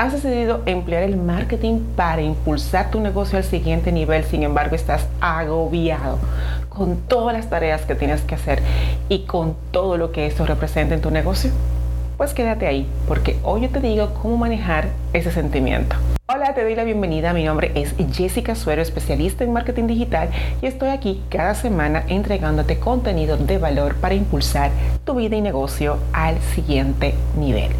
Has decidido emplear el marketing para impulsar tu negocio al siguiente nivel, sin embargo estás agobiado con todas las tareas que tienes que hacer y con todo lo que eso representa en tu negocio? Pues quédate ahí, porque hoy yo te digo cómo manejar ese sentimiento. Hola, te doy la bienvenida. Mi nombre es Jessica Suero, especialista en marketing digital, y estoy aquí cada semana entregándote contenido de valor para impulsar tu vida y negocio al siguiente nivel.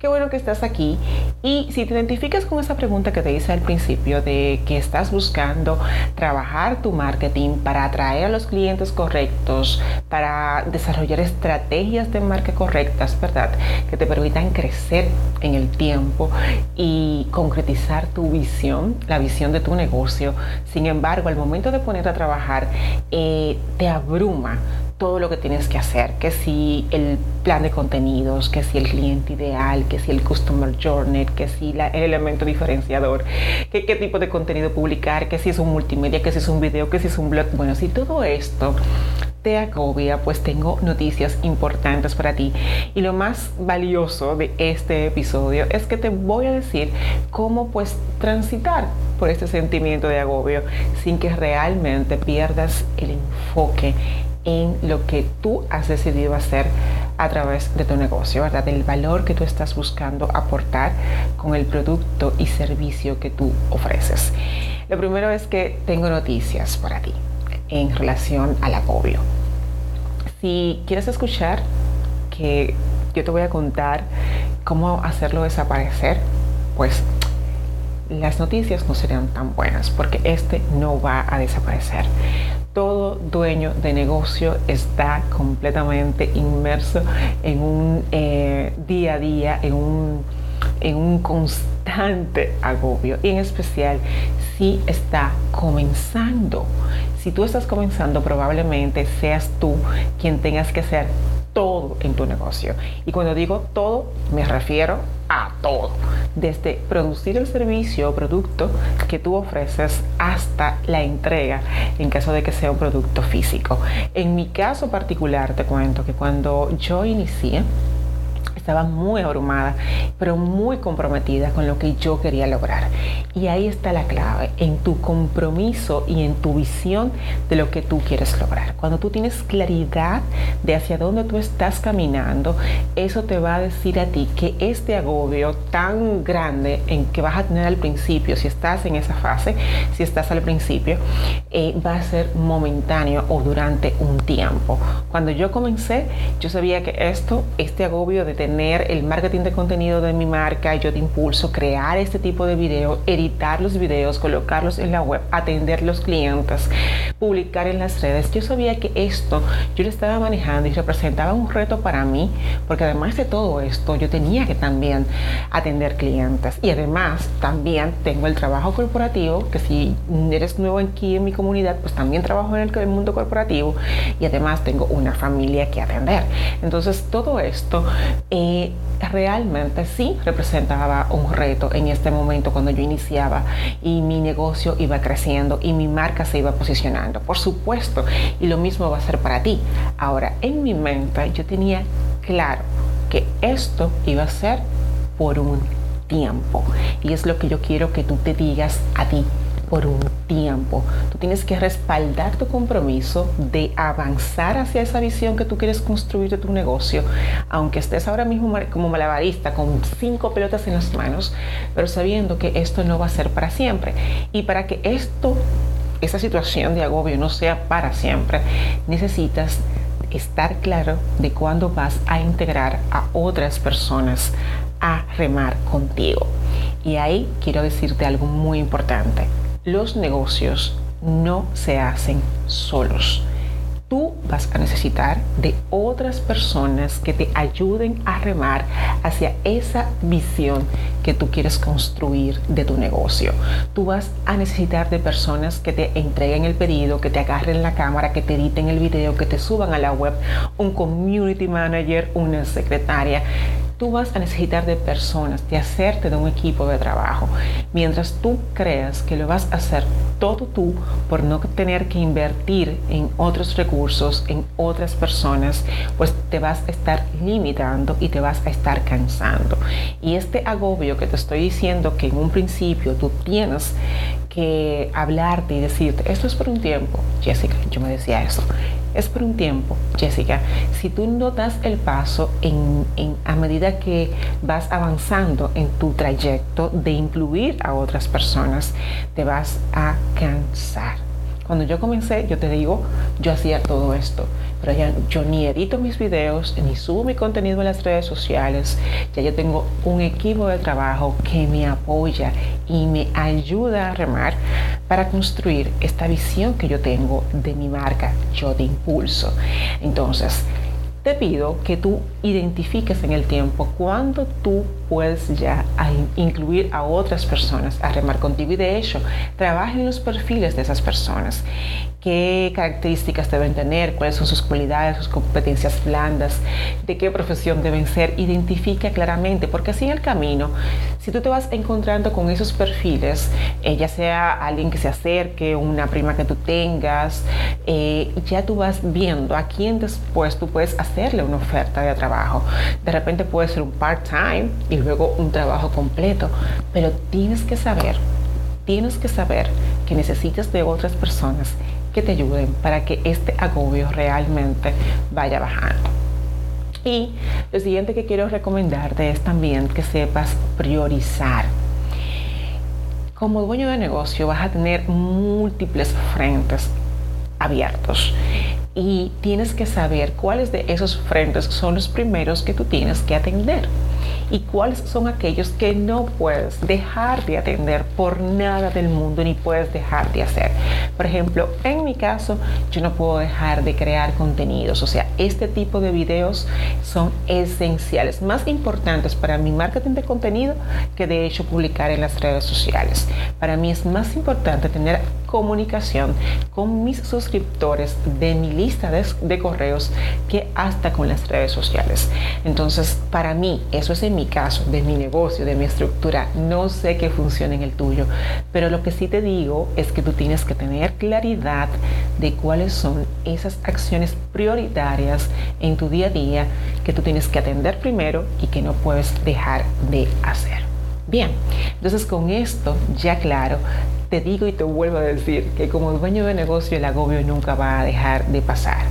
Qué bueno que estás aquí. Y si te identificas con esa pregunta que te hice al principio de que estás buscando trabajar tu marketing para atraer a los clientes correctos, para desarrollar estrategias de marca correctas, ¿verdad? Que te permitan crecer en el tiempo y concretizar tu visión, la visión de tu negocio. Sin embargo, al momento de ponerte a trabajar, eh, te abruma todo lo que tienes que hacer, que si el plan de contenidos, que si el cliente ideal, que si el customer journey, que si el elemento diferenciador, que qué tipo de contenido publicar, que si es un multimedia, que si es un video, que si es un blog. Bueno, si todo esto te agobia, pues tengo noticias importantes para ti. Y lo más valioso de este episodio es que te voy a decir cómo pues transitar por este sentimiento de agobio sin que realmente pierdas el enfoque en lo que tú has decidido hacer a través de tu negocio, ¿verdad? El valor que tú estás buscando aportar con el producto y servicio que tú ofreces. Lo primero es que tengo noticias para ti en relación al agobio. Si quieres escuchar que yo te voy a contar cómo hacerlo desaparecer, pues las noticias no serían tan buenas porque este no va a desaparecer todo dueño de negocio está completamente inmerso en un eh, día a día, en un, en un constante agobio, y en especial si está comenzando. Si tú estás comenzando, probablemente seas tú quien tengas que hacer todo en tu negocio. Y cuando digo todo, me refiero a todo. Desde producir el servicio o producto que tú ofreces hasta la entrega en caso de que sea un producto físico. En mi caso particular te cuento que cuando yo inicié, estaba muy abrumada, pero muy comprometida con lo que yo quería lograr. Y ahí está la clave, en tu compromiso y en tu visión de lo que tú quieres lograr. Cuando tú tienes claridad de hacia dónde tú estás caminando, eso te va a decir a ti que este agobio tan grande en que vas a tener al principio, si estás en esa fase, si estás al principio, eh, va a ser momentáneo o durante un tiempo. Cuando yo comencé, yo sabía que esto, este agobio de tener el marketing de contenido de mi marca, yo te impulso crear este tipo de videos, editar los videos, colocarlos en la web, atender los clientes, publicar en las redes. Yo sabía que esto yo lo estaba manejando y representaba un reto para mí, porque además de todo esto, yo tenía que también atender clientes y además también tengo el trabajo corporativo, que si eres nuevo aquí en mi comunidad, pues también trabajo en el mundo corporativo y además tengo una familia que atender. Entonces todo esto eh, realmente sí representaba un reto en este momento cuando yo iniciaba y mi negocio iba creciendo y mi marca se iba posicionando. Por supuesto, y lo mismo va a ser para ti. Ahora, en mi mente yo tenía claro que esto iba a ser por un tiempo. Y es lo que yo quiero que tú te digas a ti por un tiempo. Tú tienes que respaldar tu compromiso de avanzar hacia esa visión que tú quieres construir de tu negocio, aunque estés ahora mismo como malabarista con cinco pelotas en las manos, pero sabiendo que esto no va a ser para siempre. Y para que esto, esa situación de agobio no sea para siempre, necesitas estar claro de cuándo vas a integrar a otras personas a remar contigo. Y ahí quiero decirte algo muy importante los negocios no se hacen solos. Tú vas a necesitar de otras personas que te ayuden a remar hacia esa visión que tú quieres construir de tu negocio. Tú vas a necesitar de personas que te entreguen el pedido, que te agarren la cámara, que te editen el video, que te suban a la web, un community manager, una secretaria tú vas a necesitar de personas, de hacerte de un equipo de trabajo. Mientras tú creas que lo vas a hacer todo tú por no tener que invertir en otros recursos, en otras personas, pues te vas a estar limitando y te vas a estar cansando. Y este agobio que te estoy diciendo que en un principio tú tienes que hablarte y decirte, esto es por un tiempo, Jessica, yo me decía eso, es por un tiempo, Jessica. Si tú no das el paso en, a medida que vas avanzando en tu trayecto de incluir a otras personas, te vas a cansar. Cuando yo comencé, yo te digo, yo hacía todo esto, pero ya yo ni edito mis videos, ni subo mi contenido en las redes sociales. Ya yo tengo un equipo de trabajo que me apoya y me ayuda a remar para construir esta visión que yo tengo de mi marca, yo te impulso. Entonces, te pido que tú identifiques en el tiempo cuándo tú puedes ya incluir a otras personas a remar contigo. Y de hecho trabaja en los perfiles de esas personas qué características deben tener, cuáles son sus cualidades, sus competencias blandas, de qué profesión deben ser, identifica claramente, porque así en el camino, si tú te vas encontrando con esos perfiles, eh, ya sea alguien que se acerque, una prima que tú tengas, eh, ya tú vas viendo a quién después tú puedes hacerle una oferta de trabajo. De repente puede ser un part-time y luego un trabajo completo, pero tienes que saber, tienes que saber que necesitas de otras personas que te ayuden para que este agobio realmente vaya bajando. Y lo siguiente que quiero recomendarte es también que sepas priorizar. Como dueño de negocio vas a tener múltiples frentes abiertos y tienes que saber cuáles de esos frentes son los primeros que tú tienes que atender y cuáles son aquellos que no puedes dejar de atender por nada del mundo ni puedes dejar de hacer. Por ejemplo, en mi caso, yo no puedo dejar de crear contenidos, o sea, este tipo de videos son esenciales, más importantes para mi marketing de contenido que de hecho publicar en las redes sociales. Para mí es más importante tener comunicación con mis suscriptores de mi lista de, de correos que hasta con las redes sociales. Entonces, para mí, eso es en caso, de mi negocio, de mi estructura. No sé qué funciona en el tuyo, pero lo que sí te digo es que tú tienes que tener claridad de cuáles son esas acciones prioritarias en tu día a día que tú tienes que atender primero y que no puedes dejar de hacer. Bien, entonces con esto ya claro, te digo y te vuelvo a decir que como dueño de negocio el agobio nunca va a dejar de pasar.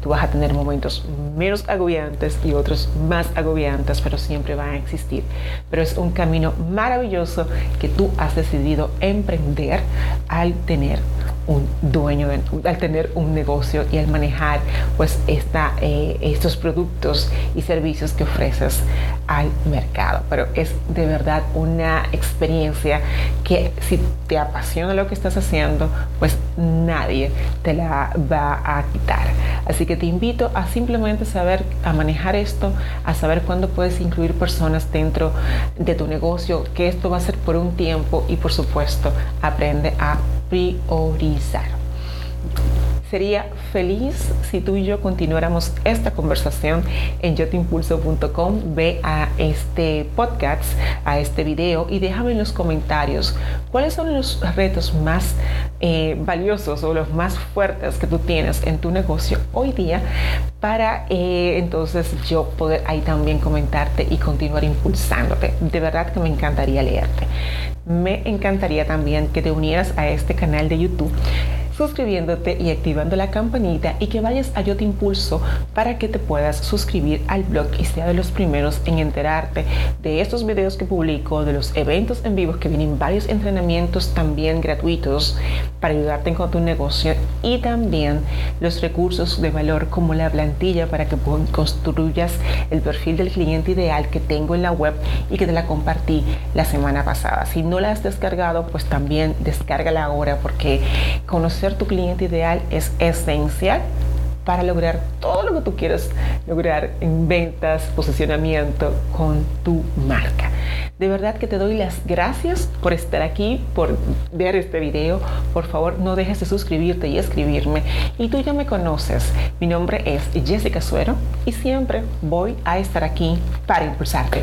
Tú vas a tener momentos menos agobiantes y otros más agobiantes, pero siempre van a existir. Pero es un camino maravilloso que tú has decidido emprender al tener un dueño, al tener un negocio y al manejar pues esta, eh, estos productos y servicios que ofreces al mercado. Pero es de verdad una experiencia que si te apasiona lo que estás haciendo, pues nadie te la va a quitar. Así que te invito a simplemente saber a manejar esto, a saber cuándo puedes incluir personas dentro de tu negocio, que esto va a ser por un tiempo y por supuesto aprende a priorizar. Sería feliz si tú y yo continuáramos esta conversación en yotimpulso.com. Ve a este podcast, a este video y déjame en los comentarios cuáles son los retos más eh, valiosos o los más fuertes que tú tienes en tu negocio hoy día para eh, entonces yo poder ahí también comentarte y continuar impulsándote. De verdad que me encantaría leerte. Me encantaría también que te unieras a este canal de YouTube suscribiéndote y activando la campanita y que vayas a Yo Te Impulso para que te puedas suscribir al blog y sea de los primeros en enterarte de estos videos que publico, de los eventos en vivo que vienen varios entrenamientos también gratuitos para ayudarte con tu negocio y también los recursos de valor como la plantilla para que construyas el perfil del cliente ideal que tengo en la web y que te la compartí la semana pasada. Si no la has descargado, pues también descárgala ahora porque tu cliente ideal es esencial para lograr todo lo que tú quieres lograr en ventas, posicionamiento con tu marca. De verdad que te doy las gracias por estar aquí, por ver este video. Por favor, no dejes de suscribirte y escribirme. Y tú ya me conoces. Mi nombre es Jessica Suero y siempre voy a estar aquí para impulsarte.